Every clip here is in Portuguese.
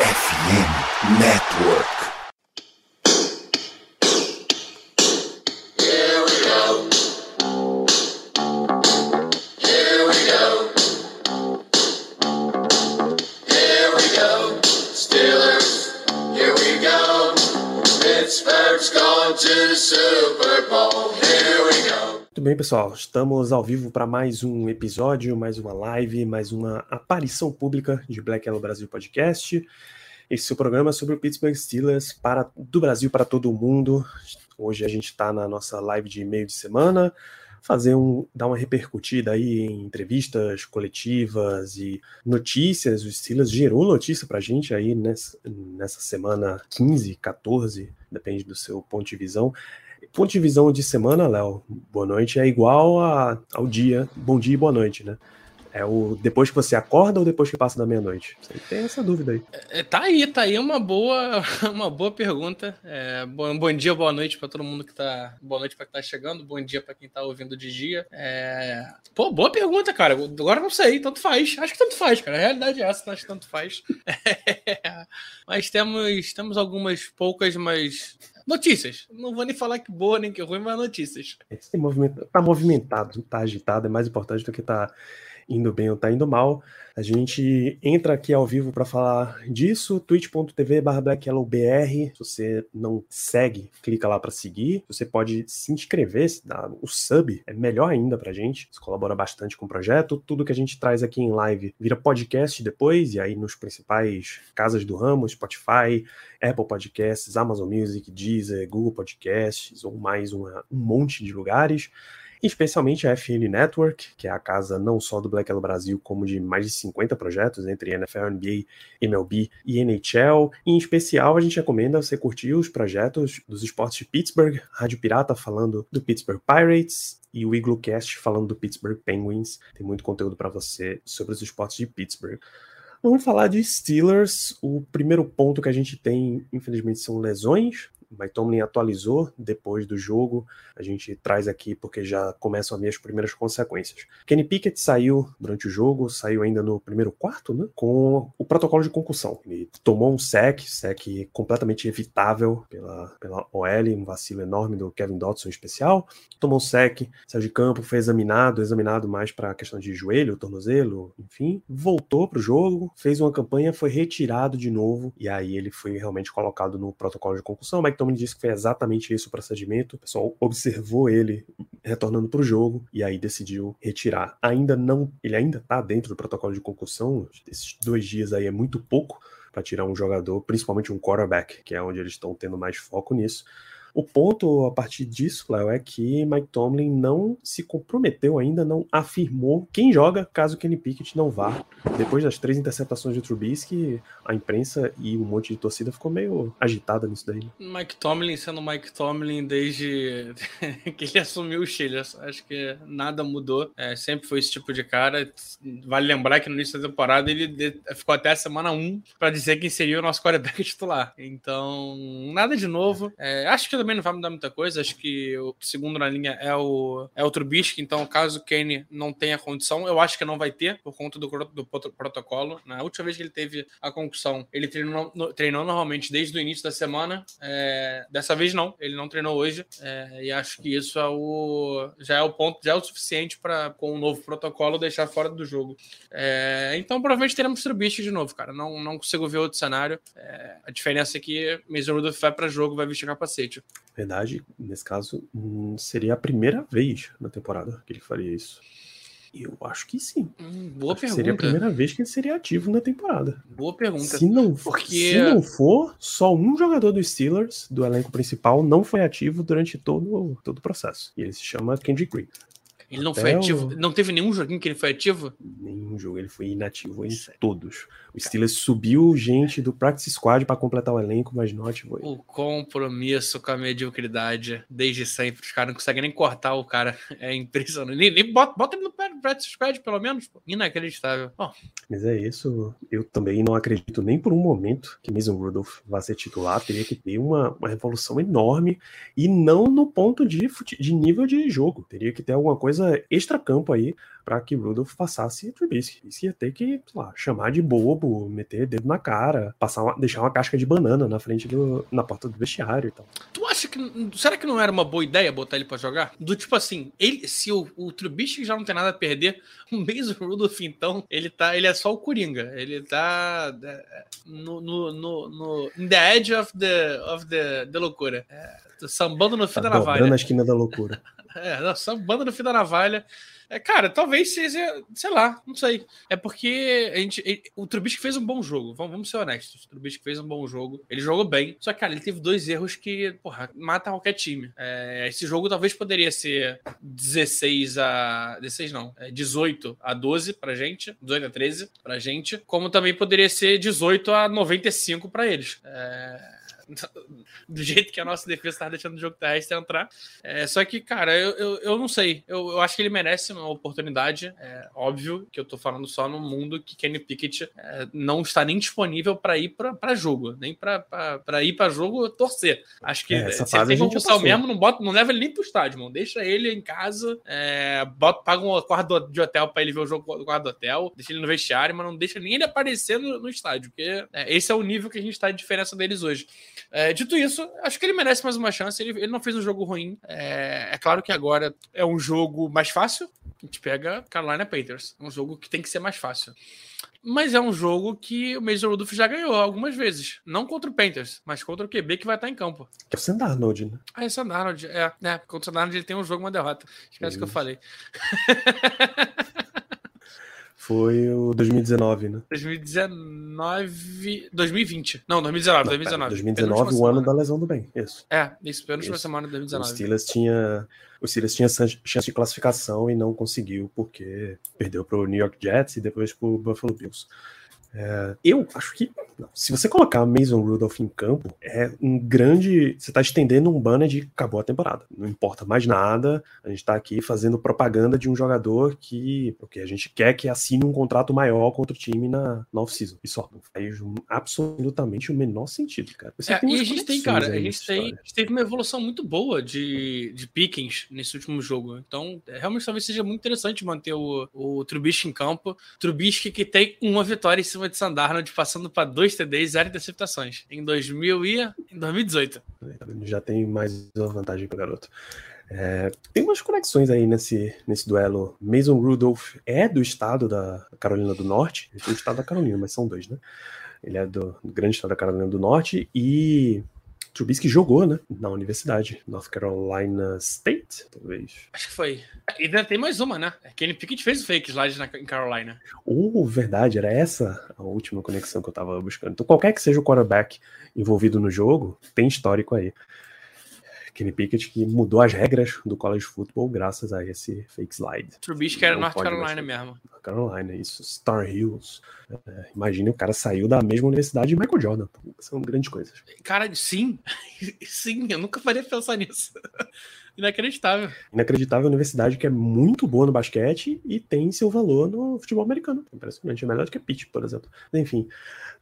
FM Network. Bem, pessoal. Estamos ao vivo para mais um episódio, mais uma live, mais uma aparição pública de Black Yellow Brasil Podcast. Esse é o programa sobre o Pittsburgh Steelers para, do Brasil para todo o mundo. Hoje a gente está na nossa live de meio de semana, fazer um, dar uma repercutida aí em entrevistas coletivas e notícias. O Steelers gerou notícia para a gente aí nessa, nessa semana 15, 14, depende do seu ponto de visão. Ponto de visão de semana, Léo, boa noite, é igual a, ao dia, bom dia e boa noite, né? É o depois que você acorda ou depois que passa da meia-noite? Tem essa dúvida aí. É, Tá aí, tá aí uma boa, uma boa pergunta. É, bom, bom dia, boa noite para todo mundo que tá. Boa noite para quem tá chegando, bom dia para quem tá ouvindo de dia. É, Pô, boa pergunta, cara. Agora não sei, tanto faz. Acho que tanto faz, cara. A realidade é essa, acho que tanto faz. Mas temos, temos algumas poucas, mas. Notícias. Não vou nem falar que boa nem que ruim, mas notícias. Esse movimento tá movimentado, tá agitado, é mais importante do que tá indo bem ou tá indo mal. A gente entra aqui ao vivo para falar disso, twitch.tv blackyellowbr. Se você não segue, clica lá para seguir. Você pode se inscrever, dar o sub, é melhor ainda pra gente. Isso colabora bastante com o projeto. Tudo que a gente traz aqui em live vira podcast depois, e aí nos principais casas do ramo, Spotify, Apple Podcasts, Amazon Music, Deezer, Google Podcasts, ou mais uma, um monte de lugares especialmente a FN Network, que é a casa não só do Black Yellow Brasil, como de mais de 50 projetos entre NFL, NBA, MLB e NHL. E, em especial, a gente recomenda você curtir os projetos dos esportes de Pittsburgh, Rádio Pirata falando do Pittsburgh Pirates, e o Iglocast falando do Pittsburgh Penguins. Tem muito conteúdo para você sobre os esportes de Pittsburgh. Vamos falar de Steelers. O primeiro ponto que a gente tem, infelizmente, são lesões. Mike Tomlin atualizou depois do jogo. A gente traz aqui porque já começam a ver as primeiras consequências. Kenny Pickett saiu durante o jogo, saiu ainda no primeiro quarto, né? Com o protocolo de concussão. Ele tomou um sec, sec completamente evitável pela, pela OL, um vacilo enorme do Kevin Dotson em especial. Tomou um sec, saiu de campo, foi examinado, examinado mais para a questão de joelho, tornozelo, enfim. Voltou para o jogo, fez uma campanha, foi retirado de novo e aí ele foi realmente colocado no protocolo de concussão. Mike Tomlin disse que foi exatamente esse o procedimento. O pessoal observou ele retornando para o jogo e aí decidiu retirar. Ainda não, ele ainda está dentro do protocolo de concussão. Esses dois dias aí é muito pouco para tirar um jogador, principalmente um quarterback, que é onde eles estão tendo mais foco nisso. O ponto a partir disso, Léo, é que Mike Tomlin não se comprometeu ainda, não afirmou quem joga caso Kenny Pickett não vá. Depois das três interceptações de Trubisky, a imprensa e um monte de torcida ficou meio agitada nisso daí. né? Mike Tomlin sendo Mike Tomlin desde que ele assumiu o Steelers. Acho que nada mudou. É, sempre foi esse tipo de cara. Vale lembrar que no início da temporada ele ficou até a semana 1 para dizer quem seria o nosso quarterback titular. Então, nada de novo. É, acho que também não vai mudar muita coisa. Acho que o segundo na linha é o, é o Trubisky. Então, caso o Kane não tenha condição, eu acho que não vai ter, por conta do, do proto- protocolo. Na última vez que ele teve a concussão, ele treinou, no- treinou normalmente desde o início da semana. É, dessa vez não, ele não treinou hoje. É, e acho que isso é o, já é o ponto, já é o suficiente para, com o novo protocolo, deixar fora do jogo. É, então, provavelmente teremos Trubisky de novo, cara. Não, não consigo ver outro cenário. É, a diferença é que Rudolph vai para jogo, vai vestir capacete. Verdade, nesse caso, hum, seria a primeira vez na temporada que ele faria isso. Eu acho que sim. Hum, boa Acho pergunta. seria a primeira vez que ele seria ativo na temporada. Boa pergunta. Se não, Porque- se não for, só um jogador dos Steelers, do elenco principal, não foi ativo durante todo, todo o processo. E ele se chama Kendrick Green. Ele não Até foi o- ativo. Não teve nenhum joguinho que ele foi ativo? Nenhum jogo ele foi inativo em todos. O Steelers subiu gente do practice squad para completar o elenco, mas não ativou ele. O compromisso com a mediocridade desde sempre. Os caras não conseguem nem cortar o cara. É impressionante. Nem, nem bota, bota ele no practice squad, pelo menos. pô. Inacreditável. Bom, Mas é isso. Eu também não acredito nem por um momento que Mason Rudolph vá ser titular. Teria que ter uma, uma revolução enorme e não no ponto de, de nível de jogo. Teria que ter alguma coisa extra-campo aí para que Rudolph passasse Trubisky. Isso ia ter que, sei lá, chamar de bobo, meter dedo na cara, passar uma, deixar uma casca de banana na frente do, na porta do vestiário e tal. Tu acha que. Será que não era uma boa ideia botar ele para jogar? Do tipo assim, ele, se o, o Trubisky já não tem nada a perder, o Mason Rudolph, então, ele tá. Ele é só o Coringa. Ele tá é, no, no, no, no in the edge of the, of the, the loucura. É, sambando no fim tá da navalha. na esquina da loucura. É, sambando no fim da navalha. É, cara, talvez seja, sei lá, não sei. É porque a gente, o Trubisky fez um bom jogo, vamos, ser honestos. O Trubisky fez um bom jogo, ele jogou bem, só que, cara, ele teve dois erros que, porra, mata qualquer time. É, esse jogo talvez poderia ser 16 a. 16 não, é 18 a 12 pra gente, 18 a 13 pra gente, como também poderia ser 18 a 95 pra eles. É do jeito que a nossa defesa está deixando o jogo terrestre entrar. É, só que, cara, eu, eu, eu não sei. Eu, eu, acho que ele merece uma oportunidade. É óbvio que eu tô falando só no mundo que Kenny Pickett é, não está nem disponível para ir para jogo, nem para ir para jogo torcer. Acho que é, se ele tem mesmo, não, bota, não leva ele nem pro estádio, mano. Deixa ele em casa, é, bota, paga um quarto de hotel para ele ver o jogo do quarto do hotel, deixa ele no vestiário, mas não deixa nem ele aparecer no, no estádio, porque é, esse é o nível que a gente está de diferença deles hoje. É, dito isso, acho que ele merece mais uma chance. Ele, ele não fez um jogo ruim. É, é, claro que agora é um jogo mais fácil. A gente pega Carolina Panthers. É um jogo que tem que ser mais fácil. Mas é um jogo que o Mason Rudolph já ganhou algumas vezes. Não contra o Panthers, mas contra o QB que vai estar em campo. É o Sandarnold, né? Ah, é o Sandarnold. É, é, contra o Sandarnold ele tem um jogo, uma derrota. Esquece que eu falei. Foi o 2019, né? 2019. 2020. Não, 2019. Não, 2019. 2019, o ano da lesão do bem. Isso. É, isso, foi a última semana de 2019. O Steelers tinha. O Steelers tinha chance de classificação e não conseguiu, porque perdeu para o New York Jets e depois para o Buffalo Bills. É, eu acho que se você colocar Mason Rudolph em campo, é um grande. Você está estendendo um banner de acabou a temporada. Não importa mais nada. A gente está aqui fazendo propaganda de um jogador que o que a gente quer que assine um contrato maior contra o time na, na off-season. Isso não faz absolutamente o menor sentido, cara. É, e a gente tem, cara, a gente, tem, a gente teve uma evolução muito boa de, de Pickens nesse último jogo. Então, é, realmente talvez seja muito interessante manter o, o Trubisky em campo. Trubisky que tem uma vitória em cima de Sandarnold, passando para dois TDs e zero interceptações em 2000 e em 2018. Já tem mais uma vantagem para o garoto. É, tem umas conexões aí nesse, nesse duelo. Mason Rudolph é do estado da Carolina do Norte, ele é do estado da Carolina, mas são dois, né? Ele é do, do grande estado da Carolina do Norte e Trubisky jogou, né? Na universidade, North Carolina State, talvez. Acho que foi. E ainda tem mais uma, né? Kenny Pickett fez o fake slide na, em Carolina. Oh, verdade, era essa a última conexão que eu tava buscando. Então, qualquer que seja o quarterback envolvido no jogo, tem histórico aí. Kenny Pickett que mudou as regras do college football graças a esse fake slide. Trubisky era North Carolina mesmo. North Carolina, isso. Star Hills. É, imagine o cara saiu da mesma universidade de Michael Jordan. São grandes coisas. Cara, sim. sim, eu nunca faria pensar nisso. Inacreditável. Inacreditável universidade que é muito boa no basquete e tem seu valor no futebol americano. Impressionante. É melhor do que Pitt, por exemplo. Enfim.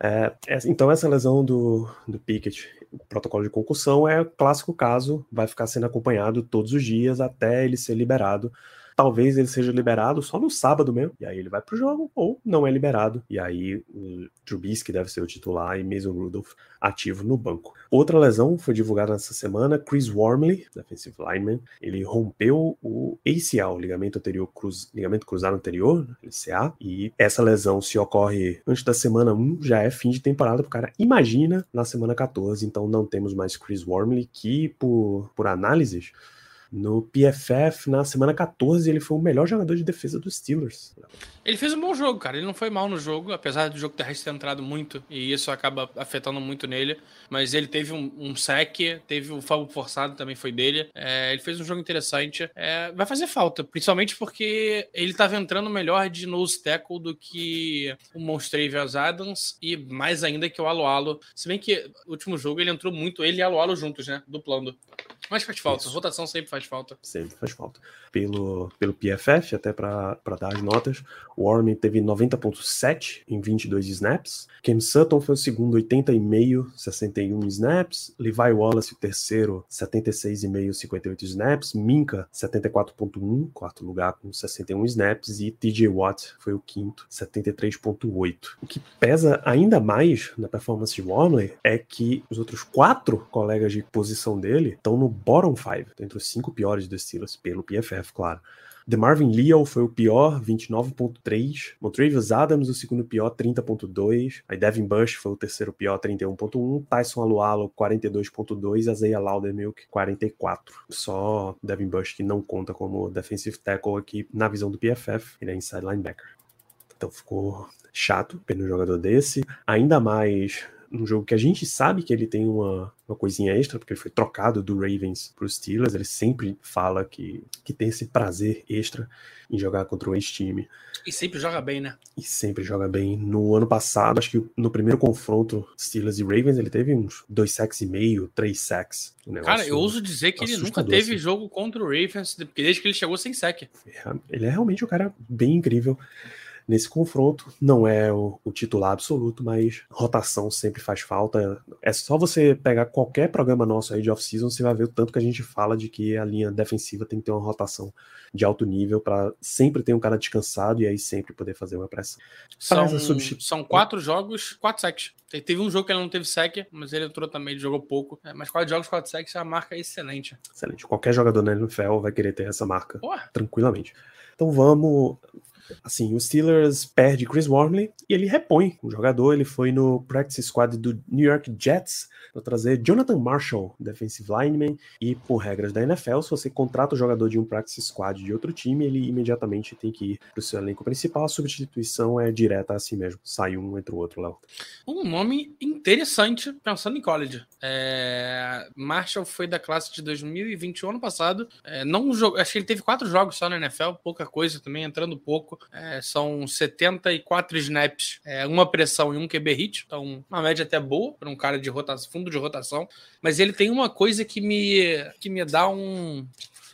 É, então, essa lesão do, do Pickett, o protocolo de concussão, é o clássico caso, vai ficar sendo acompanhado todos os dias até ele ser liberado talvez ele seja liberado só no sábado mesmo, e aí ele vai pro jogo, ou não é liberado, e aí o Trubisky deve ser o titular e Mason Rudolph ativo no banco. Outra lesão foi divulgada nessa semana, Chris Wormley, defensive lineman, ele rompeu o ACL, ligamento anterior cruz, ligamento cruzado anterior, LCA, e essa lesão se ocorre antes da semana 1, já é fim de temporada pro cara. Imagina na semana 14, então não temos mais Chris Wormley, que por, por análises no PFF, na semana 14, ele foi o melhor jogador de defesa dos Steelers. Ele fez um bom jogo, cara. Ele não foi mal no jogo, apesar do jogo terrestre ter entrado muito, e isso acaba afetando muito nele. Mas ele teve um, um sec, teve o um forçado também foi dele. É, ele fez um jogo interessante. É, vai fazer falta, principalmente porque ele estava entrando melhor de nose tackle do que o Monstravius Adams e mais ainda que o Alo Alo. Se bem que no último jogo ele entrou muito, ele e Alo Alo juntos, né? Duplando. Mas faz falta, rotação sempre faz falta. Sempre faz falta. Pelo, pelo PFF, até para dar as notas, o Warren teve 90.7 em 22 snaps. Cam Sutton foi o segundo, 80,5, 61 snaps. Levi Wallace, o terceiro, 76,5, 58 snaps. Minka, 74,1, quarto lugar com 61 snaps. E TJ Watt foi o quinto, 73,8. O que pesa ainda mais na performance de Wormley é que os outros quatro colegas de posição dele estão no bottom five, entre os cinco piores dos Steelers, pelo PFF, claro. The Marvin Leal foi o pior, 29.3. Montravius Adams, o segundo pior, 30.2. Aí Devin Bush foi o terceiro pior, 31.1. Tyson Alualo, 42.2. Isaiah Laudermilk, 44. Só Devin Bush que não conta como defensive tackle aqui na visão do PFF. Ele é inside linebacker. Então ficou chato pelo jogador desse. Ainda mais num jogo que a gente sabe que ele tem uma, uma coisinha extra, porque ele foi trocado do Ravens para os Steelers. Ele sempre fala que, que tem esse prazer extra em jogar contra o ex-time. E sempre joga bem, né? E sempre joga bem. No ano passado, acho que no primeiro confronto Steelers e Ravens, ele teve uns dois sacks e meio, três sacks. Um Cara, eu ouso dizer que ele nunca teve assim. jogo contra o Ravens, desde que ele chegou sem sack. É, ele é realmente um cara bem incrível nesse confronto. Não é o, o, titular absoluto, mas rotação sempre faz falta. É só você pegar qualquer programa nosso aí de off-season, você vai ver o tanto que a gente fala de que a linha defensiva tem que ter uma rotação de alto nível para sempre ter um cara descansado e aí sempre poder fazer uma pressão. São, são quatro jogos, quatro sacks. Teve um jogo que ele não teve sec, mas ele entrou também, ele jogou pouco. É, mas quatro jogos, quatro sacks é uma marca excelente. Excelente. Qualquer jogador na NFL vai querer ter essa marca Porra. tranquilamente. Então vamos Assim, o Steelers perde Chris Wormley e ele repõe o jogador. Ele foi no practice squad do New York Jets para trazer Jonathan Marshall, defensive lineman. E por regras da NFL, se você contrata o jogador de um practice squad de outro time, ele imediatamente tem que ir para o seu elenco principal. A substituição é direta assim mesmo. Sai um, entre o outro, Léo. Um nome interessante pensando em college. É... Marshall foi da classe de 2021 ano passado. É, não Acho que ele teve quatro jogos só na NFL, pouca coisa também, entrando pouco. É, são 74 snaps, é, uma pressão e um QB hit. Então, uma média até boa para um cara de rotação, fundo de rotação. Mas ele tem uma coisa que me, que me dá um,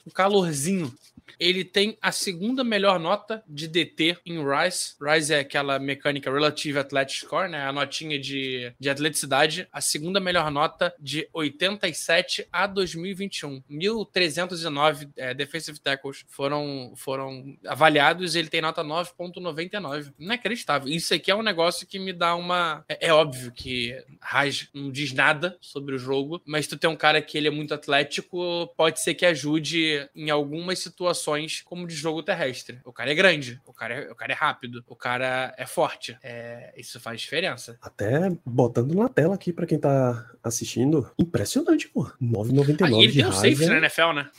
um calorzinho ele tem a segunda melhor nota de DT em Rise. Rise é aquela mecânica Relative Athletic Score, né? A notinha de, de atleticidade. A segunda melhor nota de 87 a 2021. 1.309 é, defensive tackles foram, foram avaliados e ele tem nota 9.99. Inacreditável. Isso aqui é um negócio que me dá uma... É, é óbvio que Raj não diz nada sobre o jogo, mas tu tem um cara que ele é muito atlético, pode ser que ajude em algumas situações situações como de jogo terrestre. O cara é grande, o cara é, o cara é rápido, o cara é forte. É, isso faz diferença. Até botando na tela aqui para quem tá assistindo, impressionante, pô. 9,99 ah, ele tem um safety na NFL, né?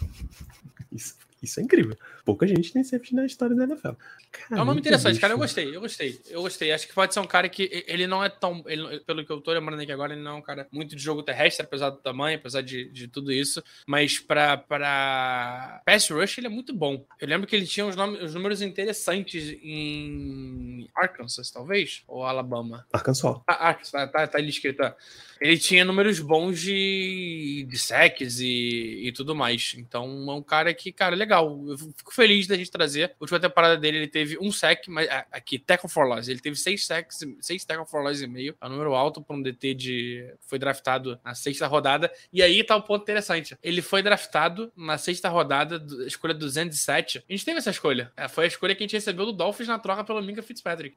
Isso, isso é incrível. Pouca gente tem safety na história da NFL. Cara, é um nome interessante, bicho. cara. Eu gostei, eu gostei. Eu gostei. Acho que pode ser um cara que ele não é tão. Ele, pelo que eu tô lembrando aqui agora, ele não é um cara muito de jogo terrestre, apesar do tamanho, apesar de, de tudo isso. Mas pra, pra pass rush, ele é muito bom. Eu lembro que ele tinha os, nomes, os números interessantes em Arkansas, talvez? Ou Alabama? Arkansas. Ah, Arkansas, tá, tá, tá ali escrito. Tá. Ele tinha números bons de, de sacks e, e tudo mais. Então, é um cara que, cara, legal. Eu fico feliz da gente trazer. A última temporada dele, ele teve um sack, mas ah, aqui, tackle for loss. Ele teve seis sacks, seis tackle for loss e meio. É um número alto para um DT de. Foi draftado na sexta rodada. E aí tá o um ponto interessante. Ele foi draftado na sexta rodada, escolha 207. A gente teve essa escolha. É, foi a escolha que a gente recebeu do Dolphins na troca pelo Minka Fitzpatrick.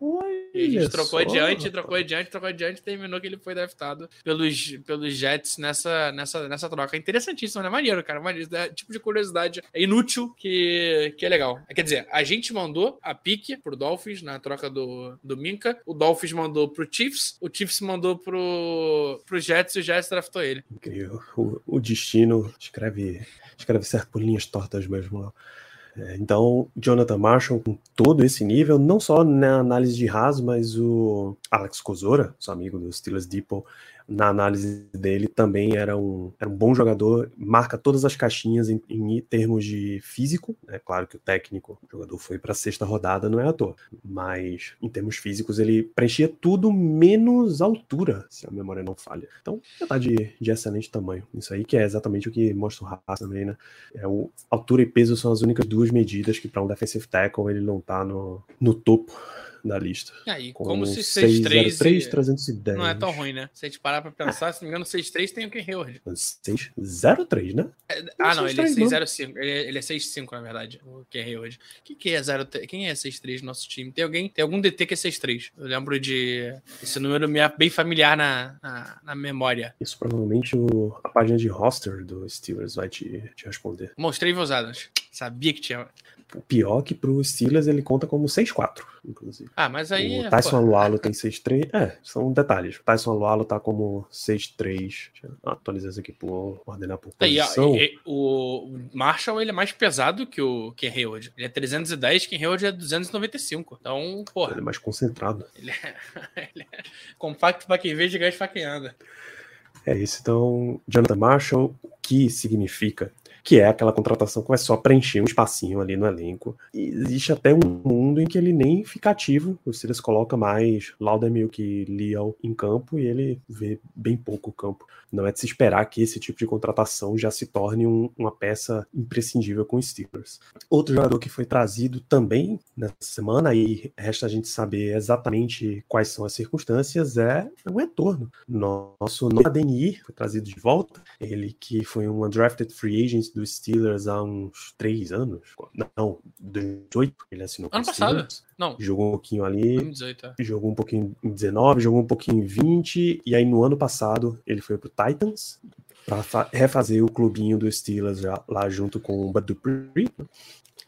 E a gente trocou só. adiante, trocou adiante, trocou adiante, terminou que ele foi draftado pelos, pelos Jets nessa, nessa, nessa troca. É interessantíssimo, né? Maneiro, cara. Maneiro. É, tipo de curiosidade. É inútil que, que é legal. Quer dizer, a gente mandou a pique pro Dolphins na troca do, do Minka. O Dolphins mandou pro Chiefs. O Chiefs mandou pro, pro Jets e o Jets draftou ele. Incrível. O, o destino escreve, escreve certo por linhas tortas mesmo. É, então, Jonathan Marshall, com todo esse nível, não só na análise de Haas, mas o Alex Kozora, seu amigo do Steelers Depot, na análise dele, também era um, era um bom jogador, marca todas as caixinhas em, em termos de físico. É claro que o técnico, o jogador foi para a sexta rodada, não é à toa, mas em termos físicos ele preenchia tudo menos altura, se a memória não falha. Então, já tá de, de excelente tamanho. Isso aí que é exatamente o que mostra o Haas também, né? É o, altura e peso são as únicas duas medidas que para um defensive tackle ele não tá no, no topo da lista. Aí, como se 6-3 310. não é tão ruim, né? Se a gente parar pra pensar, se não me engano, 6-3 tem o Ken Hayward. 6-0-3, né? É, ah, não, ele é 6-0-5. Ele, ele é 6-5, na verdade, o Ken Hayward. Que que é 0 Quem é 6-3 no nosso time? Tem alguém? Tem algum DT que é 6-3. Eu lembro de... Esse número me é bem familiar na, na, na memória. Isso provavelmente o, a página de roster do Steelers vai te, te responder. Mostrei usadas. Sabia que tinha... O pior que pro Steelers ele conta como 6-4, inclusive. Ah, mas aí. O é, Tyson Alualo tem 6-3. É, são detalhes. O Tyson Alualo tá como 6-3. Deixa eu atualizar isso aqui por ordenar por posição. Aí, e, o Marshall ele é mais pesado que o Ken Hayward. Ele é 310, Ken Hayward é 295. Então, porra. Ele é mais concentrado. Ele é, ele é compacto pra quem vê, gigante pra quem anda. É isso. Então, Jonathan Marshall, o que significa? Que é aquela contratação que vai só preencher um espacinho ali no elenco. E existe até um mundo em que ele nem fica ativo, o Steelers coloca mais Laudemilk e Leal em campo e ele vê bem pouco campo. Não é de se esperar que esse tipo de contratação já se torne um, uma peça imprescindível com os Steelers. Outro jogador que foi trazido também nessa semana, e resta a gente saber exatamente quais são as circunstâncias, é o retorno. Nosso DNI foi trazido de volta, ele que foi um undrafted free agent dos Steelers há uns três anos. Não, 18, ele assinou ano passado. Não. Jogou um pouquinho ali. 2018, é. Jogou um pouquinho em 19, jogou um pouquinho em 20, e aí no ano passado ele foi pro Titans para refazer o clubinho dos Steelers já, lá junto com o Bud Dupree.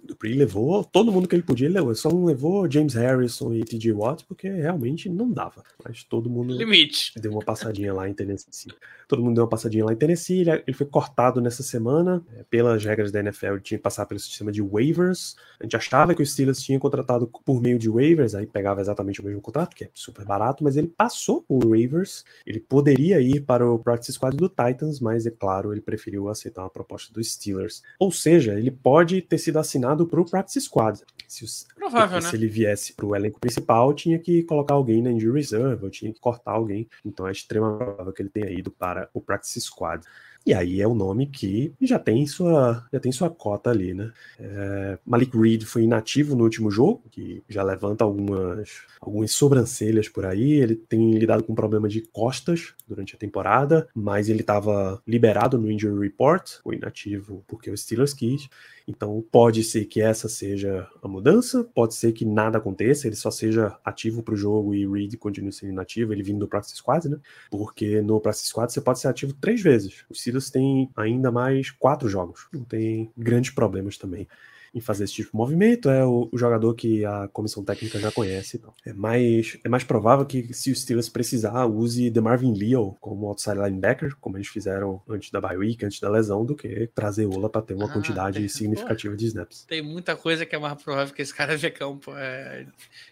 Dupree levou todo mundo que ele podia, ele levou. Só não levou James Harrison e TJ Watt porque realmente não dava. Mas todo mundo Limite. deu uma passadinha lá em Tennessee. Todo mundo deu uma passadinha lá em Tennessee. Ele, ele foi cortado nessa semana. É, pelas regras da NFL, ele tinha que passar pelo sistema de waivers. A gente achava que o Steelers tinha contratado por meio de waivers, aí pegava exatamente o mesmo contrato, que é super barato, mas ele passou por waivers. Ele poderia ir para o practice squad do Titans, mas é claro, ele preferiu aceitar uma proposta dos Steelers. Ou seja, ele pode ter sido assinado para o practice squad. Se, os, Provável, né? se ele viesse para o elenco principal, tinha que colocar alguém na injury reserve, ou tinha que cortar alguém. Então é extremamente provável que ele tenha ido para o practice squad. E aí é o nome que já tem sua, já tem sua cota ali, né? É, Malik Reed foi inativo no último jogo, que já levanta algumas, algumas sobrancelhas por aí. Ele tem lidado com problema de costas durante a temporada, mas ele estava liberado no injury report, foi inativo porque o Steelers quis. Então pode ser que essa seja a mudança, pode ser que nada aconteça, ele só seja ativo para o jogo e Reed continue sendo inativo, ele vindo do Practice Squad, né? Porque no Practice Squad você pode ser ativo três vezes. Os Steelers têm ainda mais quatro jogos, não tem grandes problemas também em fazer esse tipo de movimento, é o, o jogador que a comissão técnica já conhece. Então. É, mais, é mais provável que, se o Steelers precisar, use Marvin Leo como outside linebacker, como eles fizeram antes da bye week, antes da lesão, do que trazer Ola para ter uma ah, quantidade tem, significativa pô, de snaps. Tem muita coisa que é mais provável que esse cara ver campo. É,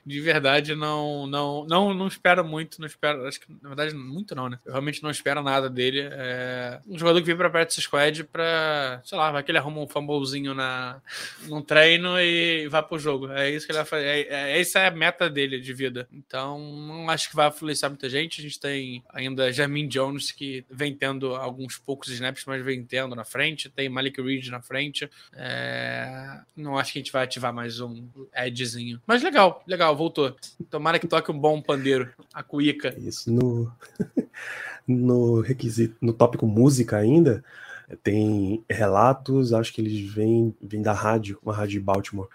de verdade, não, não, não, não espero muito, não espero, acho que na verdade muito não, né? Eu realmente não espero nada dele. É um jogador que vem para perto do squad para, sei lá, vai que ele arruma um fumblezinho na num treino e vai pro jogo. É isso que ele vai fazer. É, é, essa é a meta dele de vida. Então, não acho que vai influenciar muita gente. A gente tem ainda Jamin Jones, que vem tendo alguns poucos snaps, mas vem tendo na frente. Tem Malik Reed na frente. É... Não acho que a gente vai ativar mais um edgezinho. Mas legal, legal, voltou. Tomara que toque um bom pandeiro, a cuíca. Isso, no, no requisito, no tópico música ainda, tem relatos, acho que eles vêm, vêm da rádio, uma rádio de Baltimore,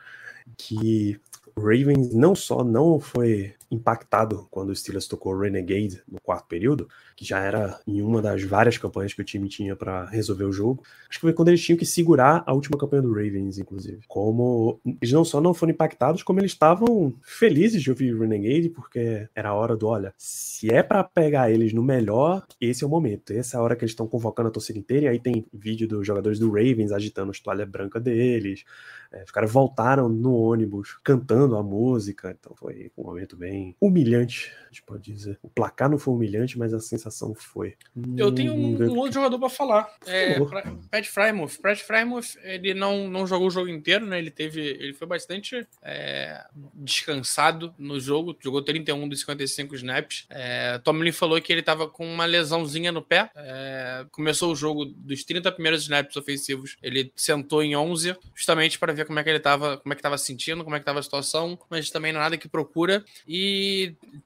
que o Ravens não só não foi impactado quando o Steelers tocou Renegade no quarto período, que já era em uma das várias campanhas que o time tinha para resolver o jogo. Acho que foi quando eles tinham que segurar a última campanha do Ravens, inclusive. Como eles não só não foram impactados, como eles estavam felizes de ouvir Renegade, porque era a hora do, olha, se é para pegar eles no melhor, esse é o momento. Essa é a hora que eles estão convocando a torcida inteira, e aí tem vídeo dos jogadores do Ravens agitando as toalhas brancas deles. É, os caras voltaram no ônibus cantando a música, então foi um momento bem humilhante, a gente pode dizer. O placar não foi humilhante, mas a sensação foi. Eu tenho um, um outro jogador para falar. É, Pat Frymouth. Pat Frymouth, ele não, não jogou o jogo inteiro, né? Ele teve. Ele foi bastante é, descansado no jogo. Jogou 31 dos 55 snaps. É, Tomlin falou que ele tava com uma lesãozinha no pé. É, começou o jogo dos 30 primeiros snaps ofensivos. Ele sentou em 11, justamente para ver como é que ele tava, como é que tava sentindo, como é que tava a situação, mas também nada que procura. E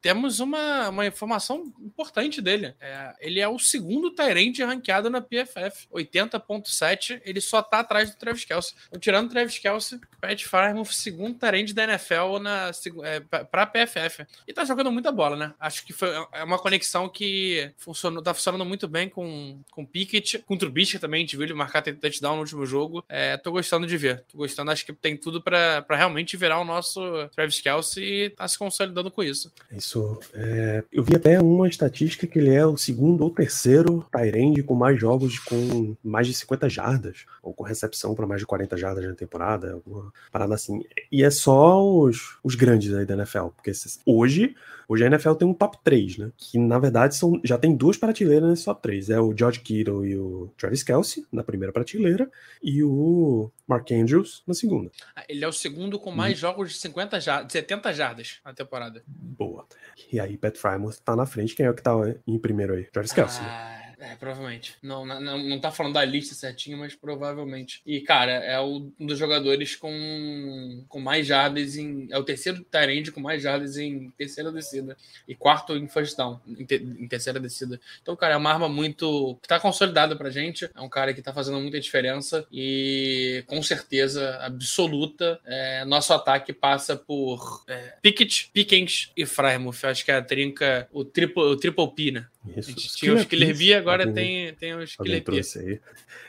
temos uma, uma informação importante dele. É, ele é o segundo Tyrant ranqueado na PFF. 80.7, ele só tá atrás do Travis Kelsey. Então, tirando o Travis Kelsey, Pat Farmouth, segundo Tyrant da NFL na, é, pra PFF. E tá jogando muita bola, né? Acho que foi é uma conexão que funcionou, tá funcionando muito bem com, com o Pickett, com o Trubisky também, a gente viu ele marcar touchdown no último jogo. É, tô gostando de ver. Tô gostando, acho que tem tudo para realmente virar o nosso Travis Kelsey e tá se consolidando com isso. Isso. É, eu vi até uma estatística que ele é o segundo ou terceiro Tyrande com mais jogos com mais de 50 jardas, ou com recepção para mais de 40 jardas na temporada, alguma parada assim. E é só os, os grandes aí da NFL, porque hoje Hoje a NFL tem um top 3, né? Que na verdade são, já tem duas prateleiras nesse top 3. É o George Kittle e o Travis Kelsey na primeira prateleira e o Mark Andrews na segunda. Ah, ele é o segundo com mais hum. jogos de 50 jardas, 70 jardas na temporada. Boa. E aí Pat Frymouth tá na frente. Quem é o que tá em primeiro aí? Travis Kelsey. Né? Ah... Né? É, provavelmente. Não, não, não tá falando da lista certinho, mas provavelmente. E, cara, é um dos jogadores com, com mais jardas em. É o terceiro Tyrande com mais jardas em terceira descida. E quarto em first down, em, te, em, terceira descida. Então, cara, é uma arma muito. que tá consolidada pra gente. É um cara que tá fazendo muita diferença. E com certeza absoluta, é, nosso ataque passa por é, Pickett, Pickens e Frymouth. Acho que é a trinca, o triple, o triple P, né? Isso. Tinha os Killer Bee, agora alguém, tem, tem os Killer Bee.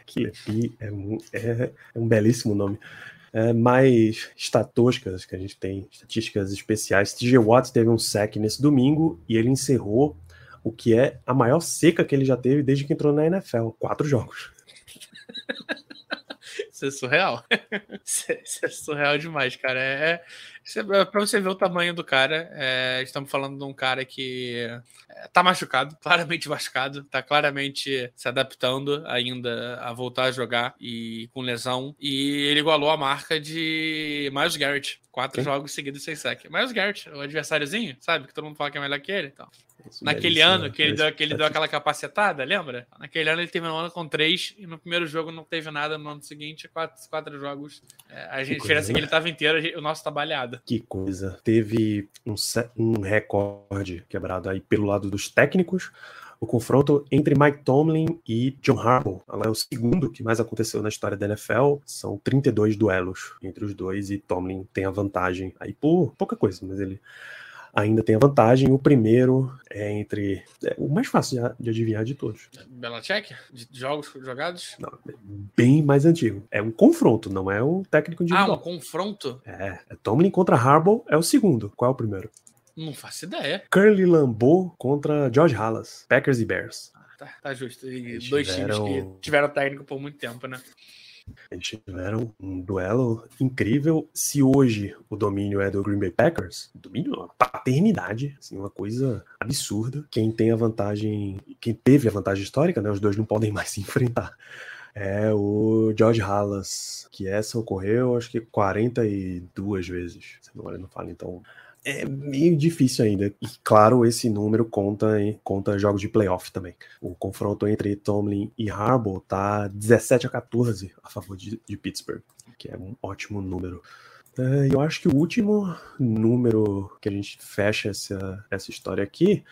Killer Bee é, é, é, um belíssimo nome. É, mais estatísticas que a gente tem, estatísticas especiais. TJ Watts teve um sec nesse domingo e ele encerrou o que é a maior seca que ele já teve desde que entrou na NFL. Quatro jogos. Isso é surreal. Isso é surreal demais, cara. É, é para você ver o tamanho do cara, é, estamos falando de um cara que é, tá machucado, claramente machucado, tá claramente se adaptando ainda a voltar a jogar e com lesão. E ele igualou a marca de Miles Garrett, quatro Sim. jogos seguidos sem sec. Miles Garrett, o adversáriozinho, sabe? Que todo mundo fala que é melhor que ele. Então. Naquele ano que ele, deu, que ele deu aquela capacetada, lembra? Naquele ano ele terminou o ano com três e no primeiro jogo não teve nada. No ano seguinte, quatro, quatro jogos. É, a gente, é que ele estava inteiro, o nosso tá baleado. Que coisa. Teve um, um recorde quebrado aí pelo lado dos técnicos. O confronto entre Mike Tomlin e John Harbaugh. Ela é o segundo que mais aconteceu na história da NFL. São 32 duelos entre os dois e Tomlin tem a vantagem aí por pouca coisa, mas ele ainda tem a vantagem. O primeiro é entre. É o mais fácil de, de adivinhar de todos. Belichick? De jogos jogados? Não, é bem mais antigo. É um confronto, não é um técnico individual. Ah, um confronto? É. é Tomlin contra Harbaugh é o segundo. Qual é o primeiro? Não faço ideia. Curly Lambeau contra George Halas. Packers e Bears. Ah, tá, tá justo. E dois tiveram... times que tiveram técnico por muito tempo, né? Eles tiveram um duelo incrível. Se hoje o domínio é do Green Bay Packers, domínio é uma paternidade, assim, uma coisa absurda. Quem tem a vantagem, quem teve a vantagem histórica, né, os dois não podem mais se enfrentar. É o George Halas, que essa ocorreu acho que 42 vezes. Se não não fala, então é meio difícil ainda. E claro, esse número conta em, conta jogos de playoff também. O confronto entre Tomlin e Harbaugh tá 17 a 14 a favor de, de Pittsburgh, que é um ótimo número. É, eu acho que o último número que a gente fecha essa, essa história aqui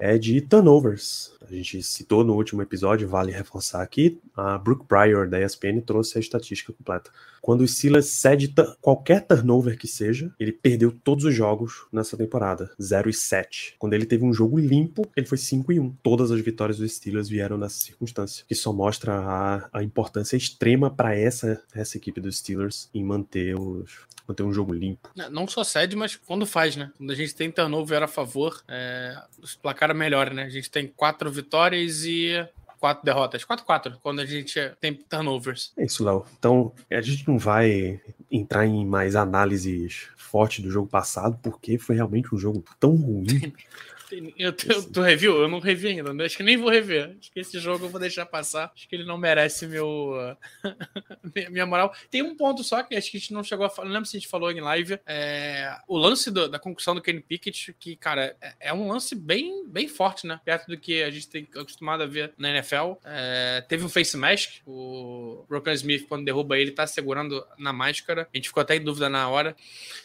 é de turnovers. a gente citou no último episódio, vale reforçar aqui, a Brooke Pryor da ESPN trouxe a estatística completa. Quando o Steelers cede qualquer turnover que seja, ele perdeu todos os jogos nessa temporada, 0 e 7. Quando ele teve um jogo limpo, ele foi 5 e 1. Todas as vitórias do Steelers vieram nessa circunstância, que só mostra a, a importância extrema para essa, essa equipe dos Steelers em manter os, manter um jogo limpo. Não só cede, mas quando faz, né? Quando a gente tem turnover a favor, é, os placar melhor, né? A gente tem quatro vitórias e quatro derrotas. 4-4, quando a gente tem turnovers. É isso, Léo. Então, a gente não vai entrar em mais análises fortes do jogo passado, porque foi realmente um jogo tão ruim. Eu, eu, tu reviu? Eu não revi ainda. Né? Acho que nem vou rever. Acho que esse jogo eu vou deixar passar. Acho que ele não merece meu minha moral. Tem um ponto só que acho que a gente não chegou a falar. Não lembro se a gente falou em live. É, o lance do, da concussão do Kenny Pickett, que, cara, é, é, um lance bem, bem forte, né? Perto do que a gente tem acostumado a ver na NFL. É, teve um face mask. O Rokan Smith, quando derruba ele, tá segurando na máscara. A gente ficou até em dúvida na hora.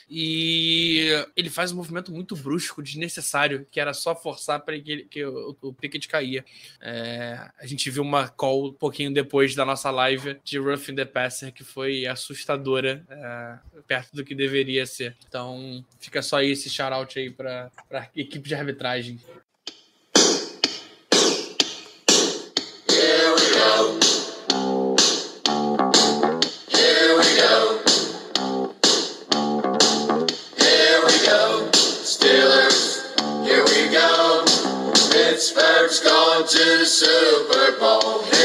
E ele faz um movimento muito brusco, desnecessário, que era só forçar para que, que o, o Pickett caía. É, a gente viu uma call um pouquinho depois da nossa live de Roughing the Passer, que foi assustadora, é, perto do que deveria ser. Então, fica só esse shout-out aí para a equipe de arbitragem. Pittsburgh's going to the Super Bowl.